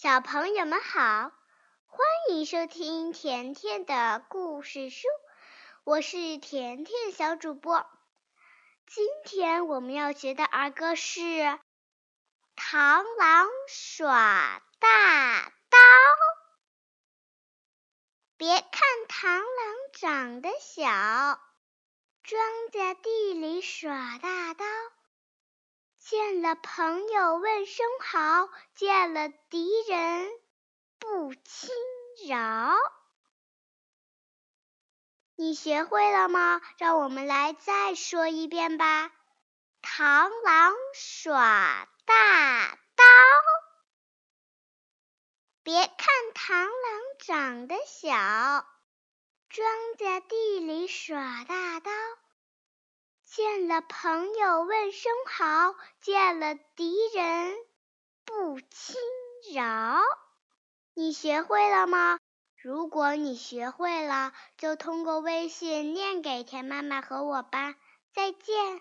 小朋友们好，欢迎收听甜甜的故事书，我是甜甜小主播。今天我们要学的儿歌是《螳螂耍大刀》。别看螳螂长得小，庄稼地里耍大。见了朋友问声好，见了敌人不轻饶。你学会了吗？让我们来再说一遍吧。螳螂耍大刀，别看螳螂长得小，庄稼地里耍大刀。了朋友问声好，见了敌人不轻饶。你学会了吗？如果你学会了，就通过微信念给田妈妈和我吧。再见。